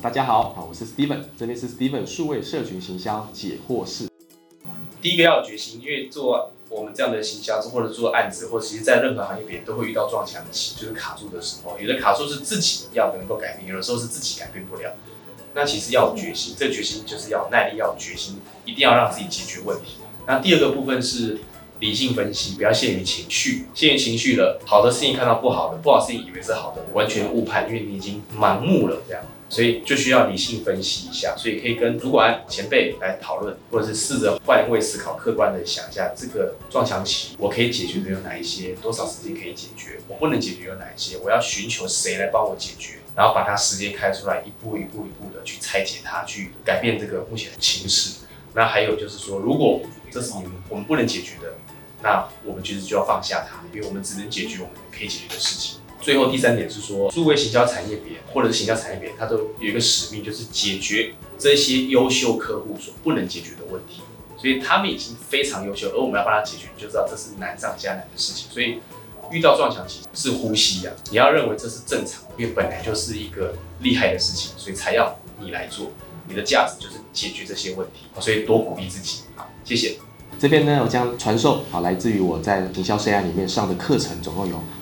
大家好，好，我是 Steven，这边是 Steven 数位社群行销解惑室。第一个要有决心，因为做我们这样的行销或者做案子，或其实在任何行业别人都会遇到撞墙期，就是卡住的时候。有的卡住是自己要能够改变，有的时候是自己改变不了。那其实要有决心，这决心就是要耐力，要有决心，一定要让自己解决问题。那第二个部分是理性分析，不要陷于情绪，陷于情绪了，好的事情看到不好的，不好的事情以为是好的，完全误判，因为你已经盲目了这样。所以就需要理性分析一下，所以可以跟主管前辈来讨论，或者是试着换位思考，客观的想一下这个撞墙期，我可以解决的有哪一些，多少时间可以解决，我不能解决有哪一些，我要寻求谁来帮我解决，然后把它时间开出来，一步一步一步的去拆解它，去改变这个目前的情势。那还有就是说，如果这是你们我们不能解决的，那我们其实就要放下它，因为我们只能解决我们可以解决的事情。最后第三点是说，数位行销产业别或者是行销产业别，它都有一个使命，就是解决这些优秀客户所不能解决的问题。所以他们已经非常优秀，而我们要帮他解决，你就知道这是难上加难的事情。所以遇到撞墙期是呼吸呀，你要认为这是正常，因为本来就是一个厉害的事情，所以才要你来做。你的价值就是解决这些问题，所以多鼓励自己。好，谢谢。这边呢，我将传授啊，来自于我在营销生涯里面上的课程，总共有